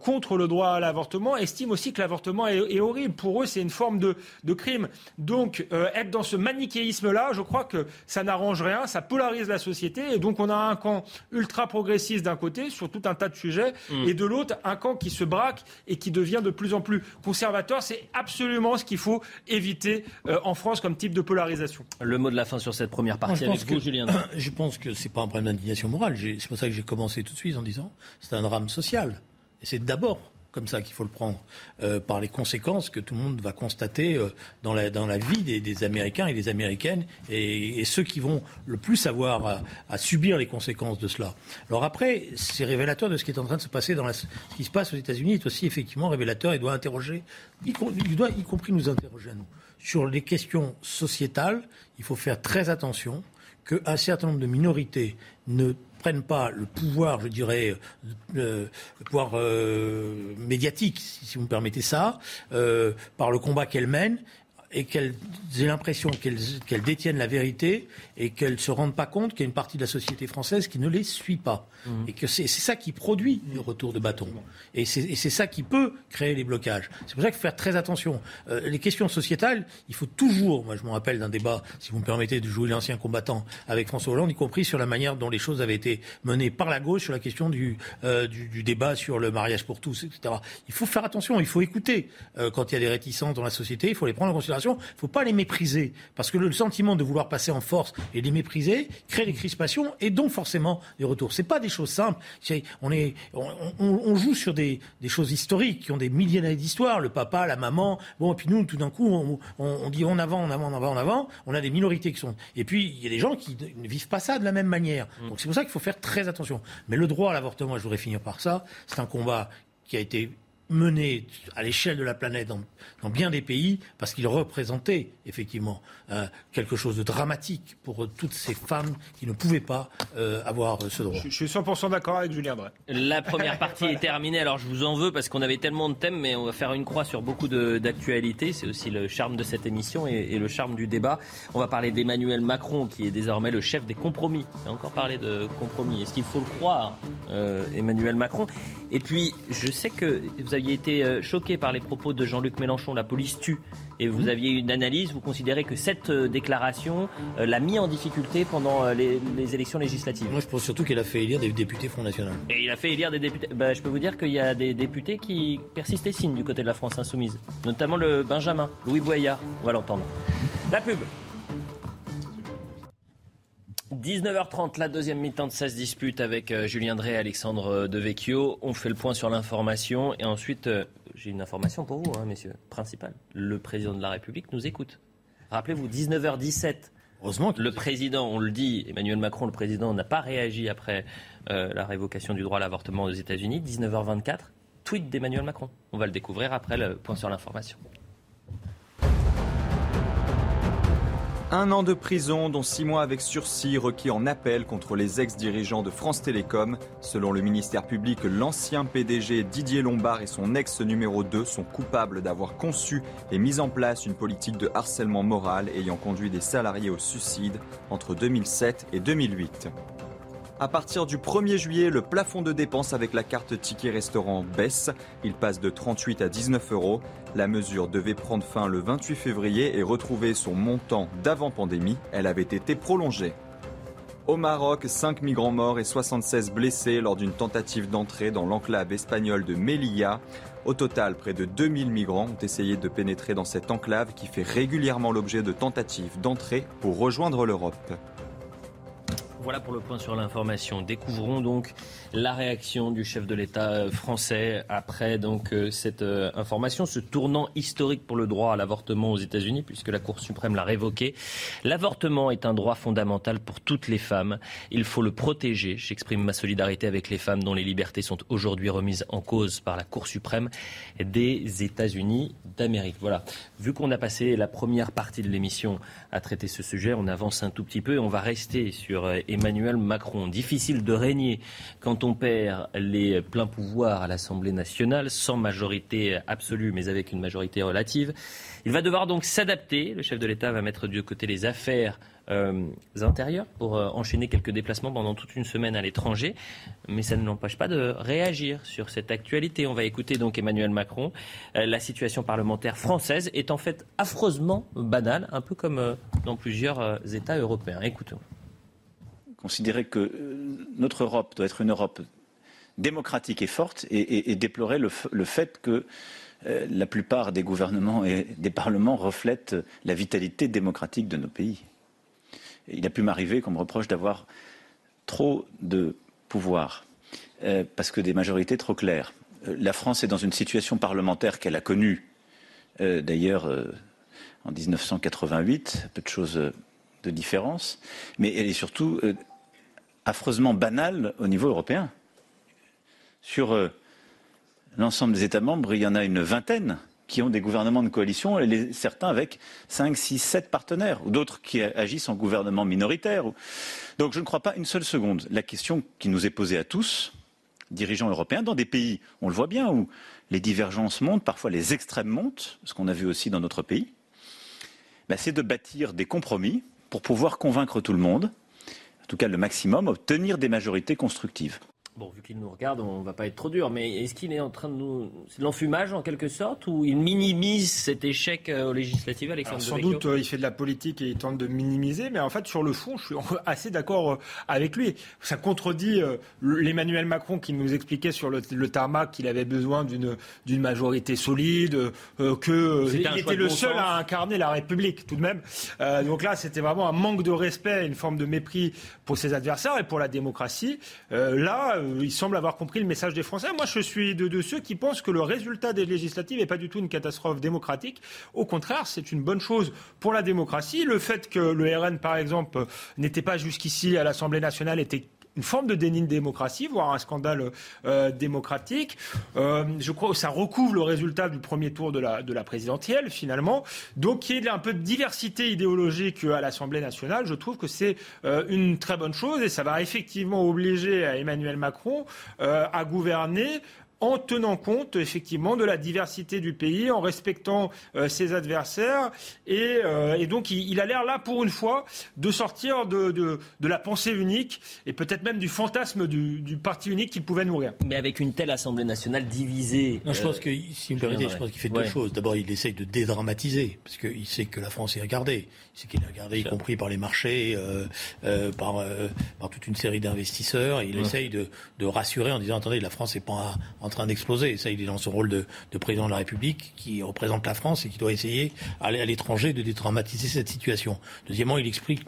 contre le droit à l'avortement estiment aussi que l'avortement est, est horrible. Pour pour eux, c'est une forme de, de crime. Donc, euh, être dans ce manichéisme-là, je crois que ça n'arrange rien, ça polarise la société. Et donc, on a un camp ultra progressiste d'un côté sur tout un tas de sujets, mmh. et de l'autre, un camp qui se braque et qui devient de plus en plus conservateur. C'est absolument ce qu'il faut éviter euh, en France comme type de polarisation. Le mot de la fin sur cette première partie avec vous, que, Julien. Je pense que c'est pas un problème d'indignation morale. C'est pour ça que j'ai commencé tout de suite en disant c'est un drame social. Et c'est d'abord comme ça qu'il faut le prendre, euh, par les conséquences que tout le monde va constater euh, dans, la, dans la vie des, des, Américains et des Américaines, et, et, ceux qui vont le plus avoir à, à, subir les conséquences de cela. Alors après, c'est révélateur de ce qui est en train de se passer dans la, ce qui se passe aux États-Unis est aussi effectivement révélateur et doit interroger, il, doit y compris nous interroger à nous. Sur les questions sociétales, il faut faire très attention qu'un certain nombre de minorités ne prennent pas le pouvoir, je dirais, euh, le pouvoir euh, médiatique, si vous me permettez ça, euh, par le combat qu'elles mènent, et qu'elles aient l'impression qu'elles détiennent la vérité et qu'elles ne se rendent pas compte qu'il y a une partie de la société française qui ne les suit pas. Mmh. Et que c'est ça qui produit le retour de bâton. Et c'est ça qui peut créer les blocages. C'est pour ça qu'il faut faire très attention. Euh, les questions sociétales, il faut toujours, moi je me rappelle d'un débat, si vous me permettez de jouer l'ancien combattant avec François Hollande, y compris sur la manière dont les choses avaient été menées par la gauche sur la question du, euh, du, débat sur le mariage pour tous, etc. Il faut faire attention, il faut écouter euh, quand il y a des réticences dans la société, il faut les prendre en considération, il ne faut pas les mépriser. Parce que le sentiment de vouloir passer en force et les mépriser crée des crispations et donc forcément des retours. Ce pas des choses simples. On, est, on, joue sur des, choses historiques qui ont des milliers d'années d'histoire, le papa, la maman. Bon, et puis nous, tout d'un coup, on, dit en avant, en avant, en avant, en avant. On a des minorités qui sont. Et puis, il y a des gens qui ne vivent pas ça de la même manière. Mm. Donc c'est pour ça qu'il faut faire très attention. Mais le droit à l'avortement, je voudrais finir par ça, c'est un combat qui a été mené à l'échelle de la planète dans, bien des pays parce qu'il représentait effectivement euh, quelque chose de dramatique pour toutes ces femmes qui ne pouvaient pas euh, avoir ce droit. Je, suis 100% d'accord avec Julien Drey. La première partie est terminée, alors je vous en veux parce qu'on avait tellement de thèmes, mais on va faire une croix sur beaucoup d'actualités. C'est aussi le charme de cette émission et, le charme du débat. On va parler d'Emmanuel Macron qui est désormais le chef des compromis. On a encore parlé de compromis. Est-ce qu'il faut le croire, euh, Emmanuel Macron? Et puis, je sais que vous avez aviez été euh, choqué par les propos de Jean-Luc Mélenchon, la police tue, et vous aviez une analyse, vous considérez que cette euh, déclaration euh, l'a mis en difficulté pendant les, élections législatives Moi, je pense surtout qu'il a fait élire des députés Front National. Et il a fait élire des députés. Bah, je peux vous dire qu'il y a des députés qui persistent et signent du côté de la France insoumise, notamment le Benjamin, Louis Boyard, on va l'entendre. La pub 19h30, la deuxième mi-temps de 16 dispute avec euh, Julien Drey et Alexandre euh, Devecchio. On fait le point sur l'information et ensuite, euh, j'ai une information pour vous, hein, messieurs, principale. Le président de la République nous écoute. Rappelez-vous, 19h17. Heureusement que le président, on le dit, Emmanuel Macron, le président, n'a pas réagi après la révocation du droit à l'avortement aux États-Unis. 19h24, tweet d'Emmanuel Macron. On va le découvrir après le point sur l'information. Un an de prison, dont six mois avec sursis requis en appel contre les ex-dirigeants de France Télécom. Selon le ministère public, l'ancien PDG Didier Lombard et son ex numéro 2 sont coupables d'avoir conçu et mis en place une politique de harcèlement moral ayant conduit des salariés au suicide entre 2007 et 2008. À partir du 1er juillet, le plafond de dépenses avec la carte ticket restaurant baisse. Il passe de 38 à 19 euros. La mesure devait prendre fin le 28 février et retrouver son montant d'avant pandémie. Elle avait été prolongée. Au Maroc, 5 migrants morts et 76 blessés lors d'une tentative d'entrée dans l'enclave espagnole de Melilla. Au total, près de 2000 migrants ont essayé de pénétrer dans cette enclave qui fait régulièrement l'objet de tentatives d'entrée pour rejoindre l'Europe. Voilà pour le point sur l'information. Découvrons donc la réaction du chef de l'État euh, français après donc euh, cette euh, information, ce tournant historique pour le droit à l'avortement aux États-Unis, puisque la Cour suprême l'a révoqué. L'avortement est un droit fondamental pour toutes les femmes. Il faut le protéger. J'exprime ma solidarité avec les femmes dont les libertés sont aujourd'hui remises en cause par la Cour suprême des États-Unis d'Amérique. Voilà. Vu qu'on a passé la première partie de l'émission à traiter ce sujet, on avance un tout petit peu et on va rester sur Emmanuel Macron. Difficile de régner quand on perd les pleins pouvoirs à l'Assemblée nationale, sans majorité absolue, mais avec une majorité relative. Il va devoir donc s'adapter. Le chef de l'État va mettre de côté les affaires euh, intérieures pour euh, enchaîner quelques déplacements pendant toute une semaine à l'étranger. Mais ça ne l'empêche pas de réagir sur cette actualité. On va écouter donc Emmanuel Macron. Euh, la situation parlementaire française est en fait affreusement banale, un peu comme dans plusieurs États européens. Écoutons considérer que euh, notre Europe doit être une Europe démocratique et forte et, déplorer le, fait que euh, la plupart des gouvernements et des parlements reflètent la vitalité démocratique de nos pays. il a pu m'arriver qu'on me reproche d'avoir trop de pouvoir, euh, parce que des majorités trop claires. la France est dans une situation parlementaire qu'elle a connue, d'ailleurs, en 1988, peu de choses de différence, mais elle est surtout affreusement banal au niveau européen. Sur euh, l'ensemble des États membres, il y en a une vingtaine qui ont des gouvernements de coalition, et certains avec 5, 6, 7 partenaires, ou d'autres qui agissent en gouvernement minoritaire. Donc je ne crois pas une seule seconde. La question qui nous est posée à tous, dirigeants européens, dans des pays, on le voit bien, où les divergences montent, parfois les extrêmes montent, ce qu'on a vu aussi dans notre pays, bah, c'est de bâtir des compromis pour pouvoir convaincre tout le monde, tout cas le maximum, obtenir des majorités constructives. Bon, vu qu'il nous regarde, on ne va pas être trop dur, mais est-ce qu'il est en train de nous. C'est de l'enfumage en quelque sorte Ou il minimise cet échec euh, aux législatives, Alexandre Sans doute, euh, il fait de la politique et il tente de minimiser, mais en fait, sur le fond, je suis assez d'accord euh, avec lui. Ça contredit l'Emmanuel Macron qui nous expliquait sur le, tarmac qu'il avait besoin d'une majorité solide, qu'il était le seul à incarner la République, tout de même. donc là, c'était vraiment un manque de respect, une forme de mépris pour ses adversaires et pour la démocratie. là, euh, il semble avoir compris le message des Français. Moi, je suis de, ceux qui pensent que le résultat des législatives n'est pas du tout une catastrophe démocratique. Au contraire, c'est une bonne chose pour la démocratie. Le fait que le RN, par exemple, n'était pas jusqu'ici à l'Assemblée nationale était une forme de déni de démocratie, voire un scandale euh, démocratique. Euh, je crois que ça recouvre le résultat du premier tour de la, de la présidentielle, finalement. Donc, il y ait un peu de diversité idéologique à l'Assemblée nationale, je trouve que c'est euh, une très bonne chose et ça va effectivement obliger Emmanuel Macron à gouverner en tenant compte effectivement de la diversité du pays, en respectant euh, ses adversaires. Et, euh, donc il, a l'air là pour une fois de sortir de, de, la pensée unique et peut-être même du fantasme du, parti unique qu'il pouvait nourrir. Mais avec une telle Assemblée nationale divisée. Non, je pense que, si vous permettez, je pense qu'il fait deux choses. D'abord, il essaye de dédramatiser, parce qu'il sait que la France est regardée. Il sait qu'il est regardé, y compris par les marchés, euh, par, par toute une série d'investisseurs. Il essaye de, de, rassurer en disant attendez, la France n'est pas en train d'exploser. Ça, il est dans son rôle de, président de la République qui représente la France et qui doit essayer, aller à l'étranger, de détraumatiser cette situation. Deuxièmement, il explique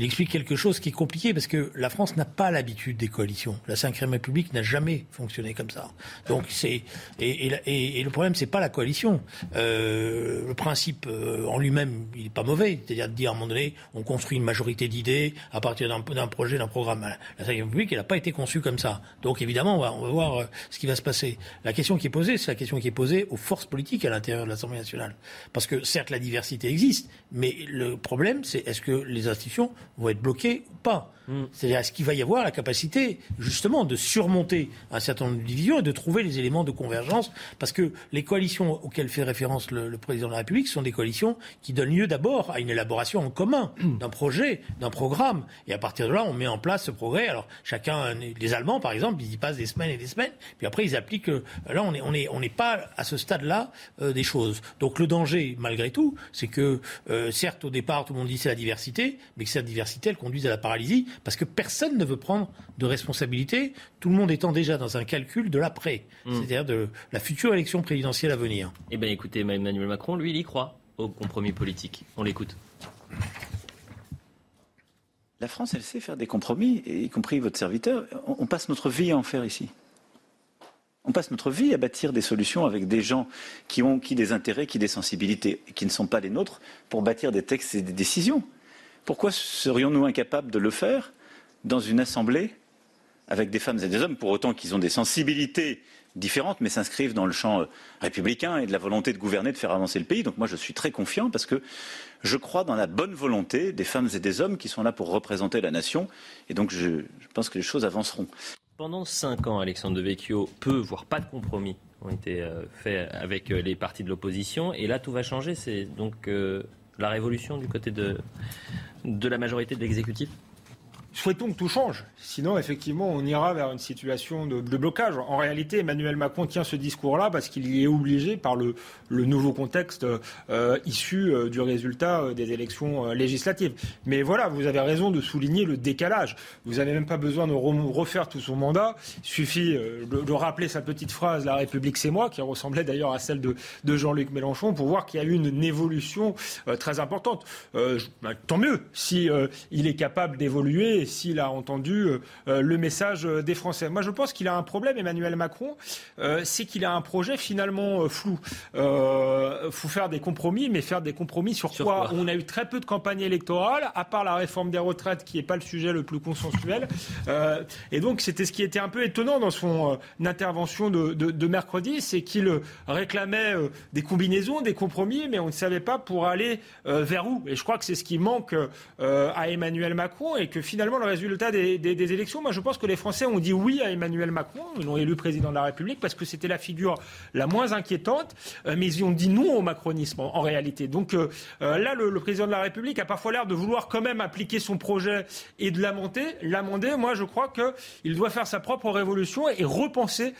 il explique quelque chose qui est compliqué parce que la France n'a pas l'habitude des coalitions. La Ve République n'a jamais fonctionné comme ça. Donc c'est et, et, et, le problème c'est pas la coalition. Euh, le principe euh, en lui-même il est pas mauvais, c'est-à-dire de dire à un moment donné on construit une majorité d'idées à partir d'un projet, d'un programme. La Ve République elle n'a pas été conçue comme ça. Donc évidemment on va, on va voir euh, ce qui va se passer. La question qui est posée c'est la question qui est posée aux forces politiques à l'intérieur de l'Assemblée nationale. Parce que certes la diversité existe, mais le problème c'est est-ce que les institutions vont être bloqués ou pas. Mm. C'est-à-dire, est-ce qu'il va y avoir la capacité, justement, de surmonter un certain nombre de divisions et de trouver les éléments de convergence? Parce que les coalitions auxquelles fait référence le, président de la République sont des coalitions qui donnent lieu d'abord à une élaboration en commun mm. d'un projet, d'un programme. Et à partir de là, on met en place ce progrès. Alors, chacun, les Allemands, par exemple, ils y passent des semaines et des semaines. Puis après, ils appliquent. Euh, là, on n'est on est, on pas à ce stade-là euh, des choses. Donc, le danger, malgré tout, c'est que, euh, certes, au départ, tout le monde dit c'est la diversité, mais que cette diversité, elle conduise à la paralysie parce que personne ne veut prendre de responsabilité, tout le monde étant déjà dans un calcul de l'après, hmm. c'est-à-dire de la future élection présidentielle à venir. Eh bien écoutez, Emmanuel Macron, lui, il y croit au compromis politique. On l'écoute. La France, elle sait faire des compromis, y compris votre serviteur. On, passe notre vie à en faire ici. On passe notre vie à bâtir des solutions avec des gens qui ont qui des intérêts, qui des sensibilités, qui ne sont pas les nôtres, pour bâtir des textes et des décisions. Pourquoi serions-nous incapables de le faire dans une assemblée avec des femmes et des hommes, pour autant qu'ils ont des sensibilités différentes, mais s'inscrivent dans le champ euh, républicain et de la volonté de gouverner, de faire avancer le pays. Donc moi, je suis très confiant parce que je crois dans la bonne volonté des femmes et des hommes qui sont là pour représenter la nation. Et donc, je, pense que les choses avanceront. Pendant cinq ans, Alexandre de Vecchio, peu, voire pas de compromis ont été euh, faits avec euh, les partis de l'opposition. Et là, tout va changer. C'est donc la révolution du côté de, la majorité de l'exécutif Souhaitons que tout change. Sinon, effectivement, on ira vers une situation de, blocage. En réalité, Emmanuel Macron tient ce discours-là parce qu'il y est obligé par le, nouveau contexte euh, issu euh, du résultat euh, des élections législatives. Mais voilà, vous avez raison de souligner le décalage. Vous n'avez même pas besoin de refaire tout son mandat. Il suffit de, rappeler sa petite phrase La République, c'est moi, qui ressemblait d'ailleurs à celle de, Jean-Luc Mélenchon, pour voir qu'il y a eu une, évolution très importante. Bah, tant mieux si il est capable d'évoluer s'il a entendu euh, euh, le message euh, des Français. Moi, je pense qu'il a un problème, Emmanuel Macron, c'est qu'il a un projet finalement flou. Il faut faire des compromis, mais faire des compromis sur, quoi, On a eu très peu de campagne électorale, à part la réforme des retraites, qui n'est pas le sujet le plus consensuel. et donc, c'était ce qui était un peu étonnant dans son intervention de, de mercredi, c'est qu'il réclamait des combinaisons, des compromis, mais on ne savait pas pour aller vers où. Et je crois que c'est ce qui manque à Emmanuel Macron et que finalement, le résultat des, élections. Moi, je pense que les Français ont dit oui à Emmanuel Macron. Ils l'ont élu président de la République parce que c'était la figure la moins inquiétante. Euh, mais ils ont dit non au macronisme en, réalité. Donc euh, euh, là, le, président de la République a parfois l'air de vouloir quand même appliquer son projet et de l'amender. Moi, je crois qu'il doit faire sa propre révolution et repenser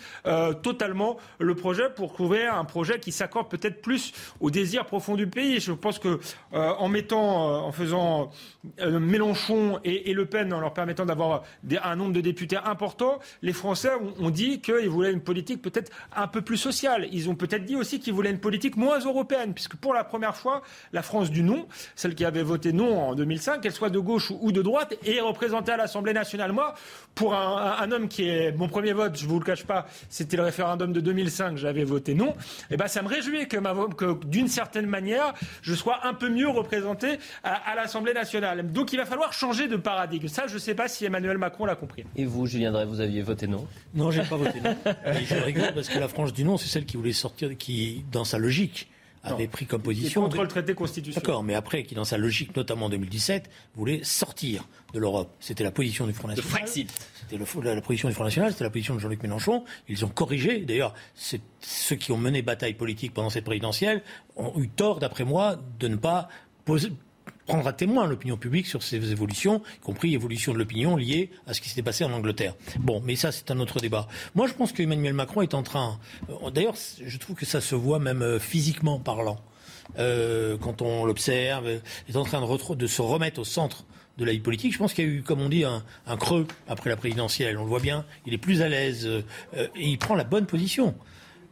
totalement le projet pour trouver un projet qui s'accorde peut-être plus au désir profond du pays. Je pense que en mettant, en faisant Mélenchon et, Le Pen, en leur permettant d'avoir un nombre de députés important, les Français ont, dit qu'ils voulaient une politique peut-être un peu plus sociale. Ils ont peut-être dit aussi qu'ils voulaient une politique moins européenne, puisque pour la première fois, la France du non, celle qui avait voté non en 2005, qu'elle soit de gauche ou de droite, est représentée à l'Assemblée nationale. Moi, pour un, homme qui est mon premier vote, je vous le cache pas, c'était le référendum de 2005, j'avais voté non. Et eh ben, ça me réjouit que d'une certaine manière, je sois un peu mieux représenté à, l'Assemblée nationale. Donc, il va falloir changer de paradigme. Ça, je ne sais pas si Emmanuel Macron l'a compris. Et vous, Julien Drey, vous aviez voté non? Non, j'ai pas voté non. je rigole parce que la France du non, c'est celle qui voulait sortir, qui, dans sa logique, avait pris comme position. contre le traité constitutionnel. D'accord, mais après, qui dans sa logique, notamment en 2017, voulait sortir de l'Europe. C'était la position du Front National. Le Frexit. C'était la, la, position du Front National, c'était la position de Jean-Luc Mélenchon. Ils ont corrigé. D'ailleurs, ceux qui ont mené bataille politique pendant cette présidentielle ont eu tort, d'après moi, de ne pas poser, prendre à témoin l'opinion publique sur ces évolutions, y compris l'évolution de l'opinion liée à ce qui s'était passé en Angleterre. Bon, mais ça, c'est un autre débat. Moi, je pense qu'Emmanuel Macron est en train. Euh, d'ailleurs, je trouve que ça se voit même euh, physiquement parlant. Euh, quand on l'observe, est en train de, de, se remettre au centre de la vie politique. Je pense qu'il y a eu, comme on dit, un, creux après la présidentielle. On le voit bien, il est plus à l'aise et il prend la bonne position.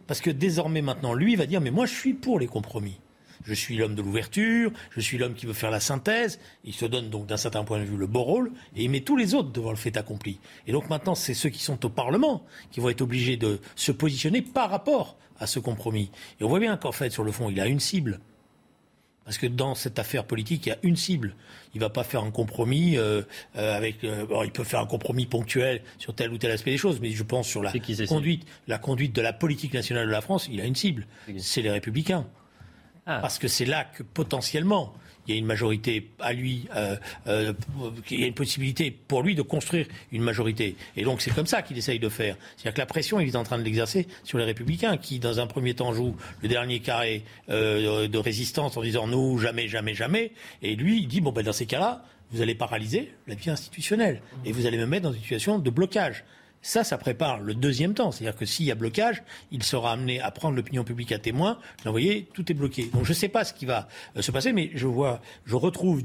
Parce que désormais, maintenant, lui va dire, mais moi, je suis pour les compromis. Je suis l'homme de l'ouverture, je suis l'homme qui veut faire la synthèse. Il se donne donc d'un certain point de vue le beau rôle et il met tous les autres devant le fait accompli. Et donc maintenant, c'est ceux qui sont au Parlement qui vont être obligés de se positionner par rapport à ce compromis. Et on voit bien qu'en fait, sur le fond, il a une cible. Parce que dans cette affaire politique, il y a une cible. Il ne va pas faire un compromis euh, euh, avec. Euh, il peut faire un compromis ponctuel sur tel ou tel aspect des choses, mais je pense sur la conduite, la conduite de la politique nationale de la France, il a une cible. C'est les Républicains. Ah. Parce que c'est là que potentiellement il y a une majorité à lui, euh, euh, il y a une possibilité pour lui de construire une majorité. Et donc c'est comme ça qu'il essaye de faire. C'est-à-dire que la pression, il est en train de l'exercer sur les républicains, qui dans un premier temps jouent le dernier carré euh, de résistance en disant nous, jamais, jamais, jamais. Et lui, il dit, bon ben dans ces cas-là, vous allez paralyser la vie institutionnelle. Et vous allez me mettre dans une situation de blocage. Ça, ça prépare le deuxième temps. C'est-à-dire que s'il y a blocage, il sera amené à prendre l'opinion publique à témoin. Vous voyez, tout est bloqué. Donc je ne sais pas ce qui va euh, se passer, mais je vois, je retrouve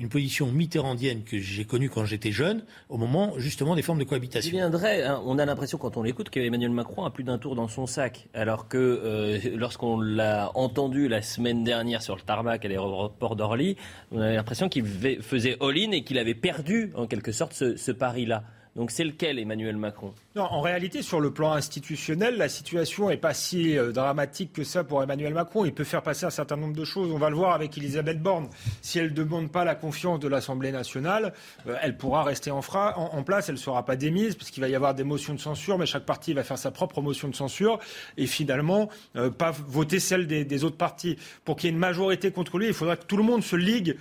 une position mitterrandienne que j'ai connue quand j'étais jeune, au moment justement des formes de cohabitation. Viendrait, hein, on a l'impression quand on l'écoute qu'Emmanuel Macron a plus d'un tour dans son sac, alors que euh, lorsqu'on l'a entendu la semaine dernière sur le tarmac à l'aéroport d'Orly, on avait l'impression qu'il faisait all-in et qu'il avait perdu en quelque sorte ce pari-là. Donc c'est lequel Emmanuel Macron? Non, en réalité, sur le plan institutionnel, la situation n'est pas si euh, dramatique que ça pour Emmanuel Macron. Il peut faire passer un certain nombre de choses. On va le voir avec Elisabeth Borne. Si elle ne demande pas la confiance de l'Assemblée nationale, euh, elle pourra rester en, place. Elle ne sera pas démise puisqu'il va y avoir des motions de censure, mais chaque parti va faire sa propre motion de censure et finalement euh, pas voter celle des, autres partis. Pour qu'il y ait une majorité contre lui, il faudra que tout le monde se ligue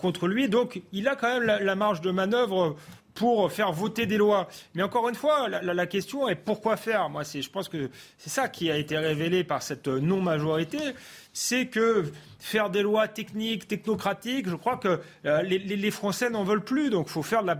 contre lui. Donc il a quand même la marge de manœuvre pour faire voter des lois. Mais encore une fois, la, question est pourquoi faire? Moi, je pense que c'est ça qui a été révélé par cette non-majorité, c'est que faire des lois techniques, technocratiques. Je crois que euh, les, Français n'en veulent plus. Donc, il faut faire de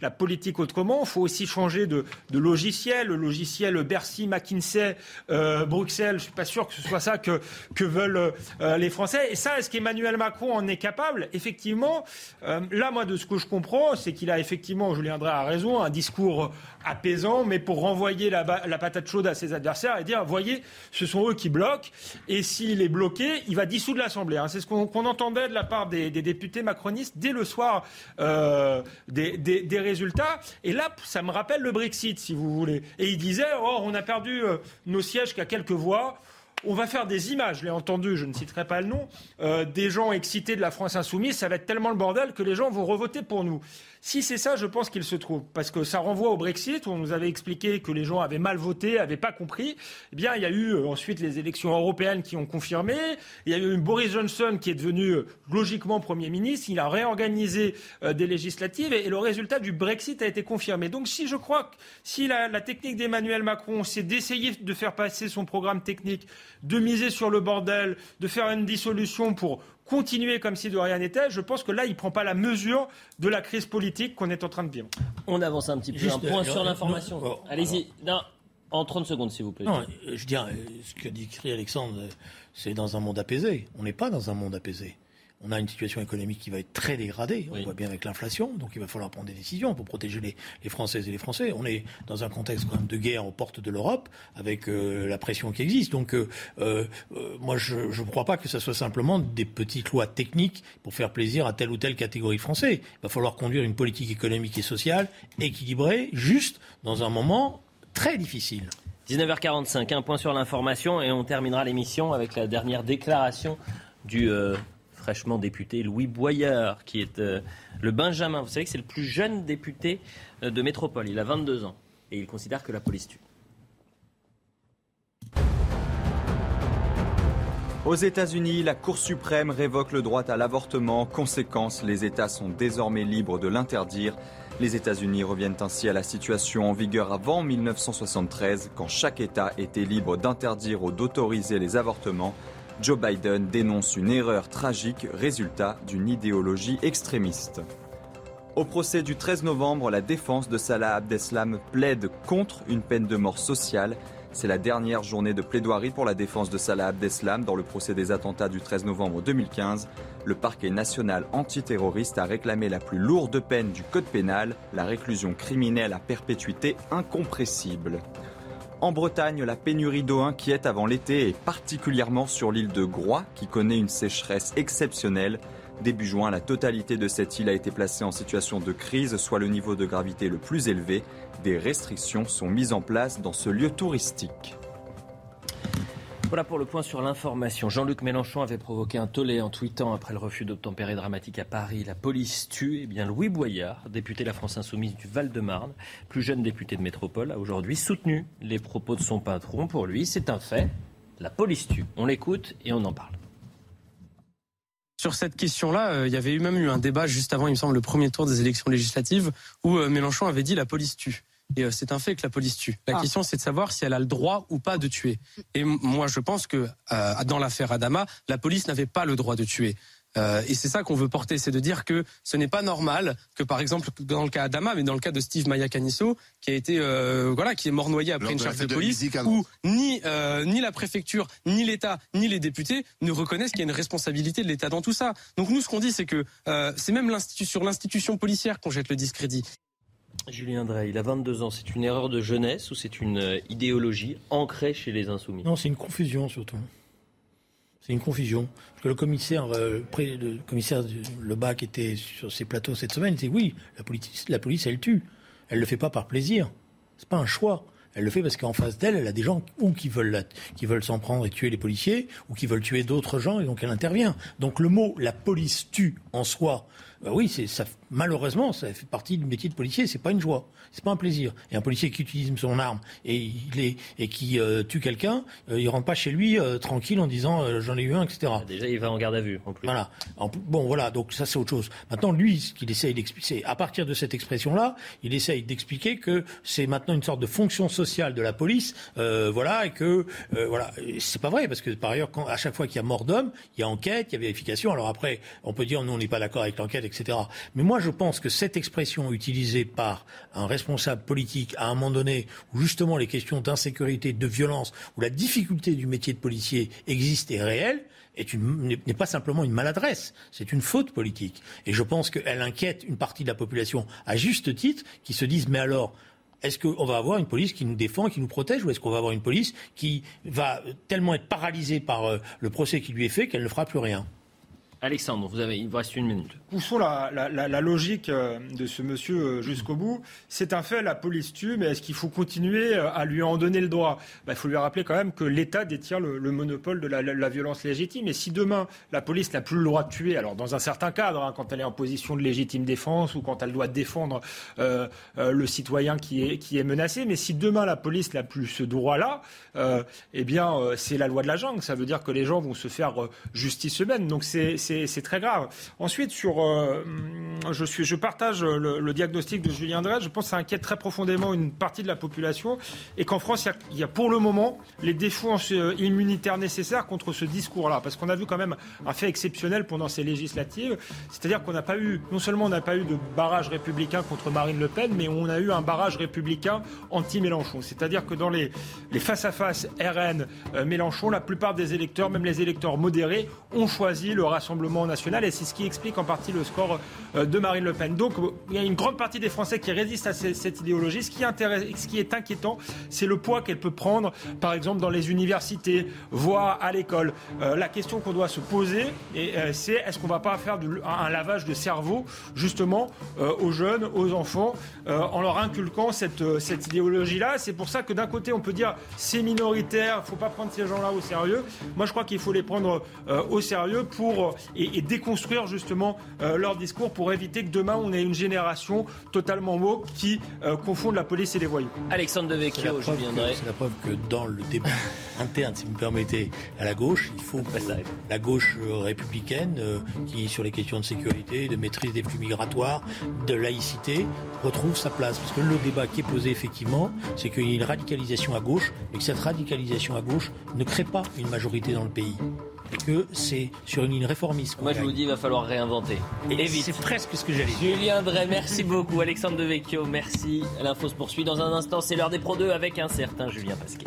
la, politique autrement. Il faut aussi changer de, logiciel. Le logiciel Bercy, McKinsey, euh, Bruxelles. Je ne suis pas sûr que ce soit ça que, veulent euh, les Français. Et ça, est-ce qu'Emmanuel Macron en est capable? Effectivement, là, moi, de ce que je comprends, c'est qu'il a effectivement, Julien Drey a raison, un discours apaisant, mais pour renvoyer la, patate chaude à ses adversaires et dire, voyez, ce sont eux qui bloquent. Et s'il est bloqué, il va dissoudre l'Assemblée. Hein. C'est ce qu'on entendait de la part des, députés macronistes dès le soir euh, des, résultats. Et là, ça me rappelle le Brexit, si vous voulez. Et ils disaient, oh, on a perdu euh, nos sièges qu'à quelques voix. On va faire des images, je l'ai entendu, je ne citerai pas le nom, euh, des gens excités de la France insoumise, ça va être tellement le bordel que les gens vont revoter pour nous. Si c'est ça, je pense qu'il se trouve, parce que ça renvoie au Brexit, on nous avait expliqué que les gens avaient mal voté, n'avaient pas compris. Eh bien, il y a eu euh, ensuite les élections européennes qui ont confirmé. Il y a eu Boris Johnson qui est devenu euh, logiquement Premier ministre. Il a réorganisé des législatives et, le résultat du Brexit a été confirmé. Donc, si je crois que si la technique d'Emmanuel Macron, c'est d'essayer de faire passer son programme technique, de miser sur le bordel, de faire une dissolution pour continuer comme si de rien n'était, je pense que là, il ne prend pas la mesure de la crise politique qu'on est en train de vivre. On avance un petit peu. un point sur l'information. Allez-y. En 30 secondes, s'il vous plaît. Non, je veux dire, ce que dit Alexandre, c'est dans un monde apaisé. On n'est pas dans un monde apaisé on a une situation économique qui va être très dégradée. On voit bien avec l'inflation, donc il va falloir prendre des décisions pour protéger les, Françaises et les Français. On est dans un contexte quand même de guerre aux portes de l'Europe, avec euh, la pression qui existe. Donc euh, euh, moi, je ne crois pas que ce soit simplement des petites lois techniques pour faire plaisir à telle ou telle catégorie de Français. Il va falloir conduire une politique économique et sociale équilibrée, juste, dans un moment très difficile. 19h45, un point sur l'information et on terminera l'émission avec la dernière déclaration du fraîchement député Louis Boyard, qui est euh, le Benjamin. Vous savez que c'est le plus jeune député euh, de métropole. Il a 22 ans et il considère que la police tue. Aux États-Unis, la Cour suprême révoque le droit à l'avortement. Conséquence, les États sont désormais libres de l'interdire. Les États-Unis reviennent ainsi à la situation en vigueur avant 1973, quand chaque État était libre d'interdire ou d'autoriser les avortements. Joe Biden dénonce une erreur tragique, résultat d'une idéologie extrémiste. Au procès du 13 novembre, la défense de Salah Abdeslam plaide contre une peine de mort sociale. C'est la dernière journée de plaidoirie pour la défense de Salah Abdeslam dans le procès des attentats du 13 novembre 2015. Le parquet national antiterroriste a réclamé la plus lourde peine du code pénal, la réclusion criminelle à perpétuité incompressible. En Bretagne, la pénurie d'eau inquiète avant l'été et particulièrement sur l'île de Groix qui connaît une sécheresse exceptionnelle. Début juin, la totalité de cette île a été placée en situation de crise, soit le niveau de gravité le plus élevé. Des restrictions sont mises en place dans ce lieu touristique. Voilà pour le point sur l'information. Jean-Luc Mélenchon avait provoqué un tollé en tweetant après le refus d'obtempérer dramatique à Paris. La police tue. Eh bien, Louis Boyard, député de la France Insoumise du Val-de-Marne, plus jeune député de métropole, a aujourd'hui soutenu les propos de son patron. Pour lui, c'est un fait. La police tue. On l'écoute et on en parle. Sur cette question-là, euh, il y avait même eu un débat juste avant, il me semble, le premier tour des élections législatives, où euh, Mélenchon avait dit la police tue. Et euh, c'est un fait que la police tue. La ah. question, c'est de savoir si elle a le droit ou pas de tuer. Et moi, je pense que euh, dans l'affaire Adama, la police n'avait pas le droit de tuer. Euh, et c'est ça qu'on veut porter, c'est de dire que ce n'est pas normal que, par exemple, dans le cas Adama, mais dans le cas de Steve Maya Canisso, qui a été, voilà, qui est mort noyé après une charge de, police, où ni ni la préfecture, ni l'État, ni les députés ne reconnaissent qu'il y a une responsabilité de l'État dans tout ça. Donc nous, ce qu'on dit, c'est que c'est même sur l'institution policière qu'on jette le discrédit. Julien Drey, il a 22 ans. C'est une erreur de jeunesse ou c'est une euh, idéologie ancrée chez les insoumis? Non, c'est une confusion surtout. C'est une confusion. Parce que le commissaire, euh, Lebas qui était sur ces plateaux cette semaine, il dit oui, la police, la police, elle tue. Elle le fait pas par plaisir. C'est pas un choix. Elle le fait parce qu'en face d'elle, elle a des gens qui veulent, s'en prendre et tuer les policiers, ou qui veulent tuer d'autres gens, et donc elle intervient. Donc le mot la police tue en soi, bah oui, ça. Malheureusement, ça fait partie du métier de policier. C'est pas une joie, c'est pas un plaisir. Et un policier qui utilise son arme et il est et qui euh, tue quelqu'un, euh, il rentre pas chez lui euh, tranquille en disant j'en ai eu un, etc. Déjà, il va en garde à vue. En plus. Voilà. bon, voilà. Donc ça, c'est autre chose. Maintenant, lui, ce qu'il essaye d'expliquer, à partir de cette expression-là, il essaye d'expliquer que c'est maintenant une sorte de fonction sociale de la police, voilà, et que voilà, c'est pas vrai parce que par ailleurs, quand, à chaque fois qu'il y a mort d'homme, il y a enquête, il y a vérification. Alors après, on peut dire nous, on n'est pas d'accord avec l'enquête etc. Mais moi, je pense que cette expression utilisée par un responsable politique à un moment donné, où justement les questions d'insécurité, de violence, où la difficulté du métier de policier existe et est réelle, n'est pas simplement une maladresse, c'est une faute politique. Et je pense qu'elle inquiète une partie de la population à juste titre, qui se disent mais alors, est-ce qu'on va avoir une police qui nous défend, qui nous protège, ou est-ce qu'on va avoir une police qui va tellement être paralysée par euh, le procès qui lui est fait qu'elle ne fera plus rien? Alexandre, vous avez, il vous reste une minute. Poussons la, la, la, logique euh, de ce monsieur euh, jusqu'au bout. C'est un fait, la police tue, mais est-ce qu'il faut continuer euh, à lui en donner le droit? Bah, Il faut lui rappeler quand même que l'État détient le, monopole de la, violence légitime. Et si demain, la police n'a plus le droit de tuer, alors dans un certain cadre, hein, quand elle est en position de légitime défense ou quand elle doit défendre le citoyen qui est, qui est menacé, mais si demain la police n'a plus ce droit-là, eh bien, c'est la loi de la jungle. Ça veut dire que les gens vont se faire justice eux-mêmes. Donc c'est c'est très grave. Ensuite, sur, euh, je, suis, je partage le, diagnostic de Julien Dredd. Je pense que ça inquiète très profondément une partie de la population et qu'en France, il y, a, pour le moment les défenses euh, immunitaires nécessaires contre ce discours-là. Parce qu'on a vu quand même un fait exceptionnel pendant ces législatives. C'est-à-dire qu'on n'a pas eu, non seulement on n'a pas eu de barrage républicain contre Marine Le Pen, mais on a eu un barrage républicain anti-Mélenchon. C'est-à-dire que dans les, face-à-face RN-Mélenchon, euh, la plupart des électeurs, même les électeurs modérés, ont choisi le Rassemblement national et c'est ce qui explique en partie le score euh, de Marine Le Pen. Donc il y a une grande partie des Français qui résistent à cette idéologie. Ce qui, ce qui est inquiétant, c'est le poids qu'elle peut prendre, par exemple, dans les universités, voire à l'école. Euh, la question qu'on doit se poser, euh, c'est est-ce qu'on ne va pas faire un lavage de cerveau, justement, aux jeunes, aux enfants, en leur inculquant cette, cette idéologie-là? C'est pour ça que d'un côté, on peut dire c'est minoritaire, il ne faut pas prendre ces gens-là au sérieux. Moi, je crois qu'il faut les prendre au sérieux pour et, déconstruire justement euh, leur discours pour éviter que demain on ait une génération totalement woke qui euh, confonde la police et les voyous. Alexandre Devecchio, je viendrai. C'est la preuve que dans le débat interne, si vous me permettez, à la gauche, il faut que la gauche euh, républicaine, qui sur les questions de sécurité, de maîtrise des flux migratoires, de laïcité, retrouve sa place. Parce que le débat qui est posé effectivement, c'est qu'il y a une radicalisation à gauche, et que cette radicalisation à gauche ne crée pas une majorité dans le pays que c'est sur une ligne réformiste. Moi, je vous dis, il va falloir réinventer. Et, c'est presque ce que j'allais dire. Julien Drey, merci beaucoup. Alexandre Devecchio, merci. L'info se poursuit dans un instant. C'est l'heure des Pro 2 avec un certain Julien Pasquet.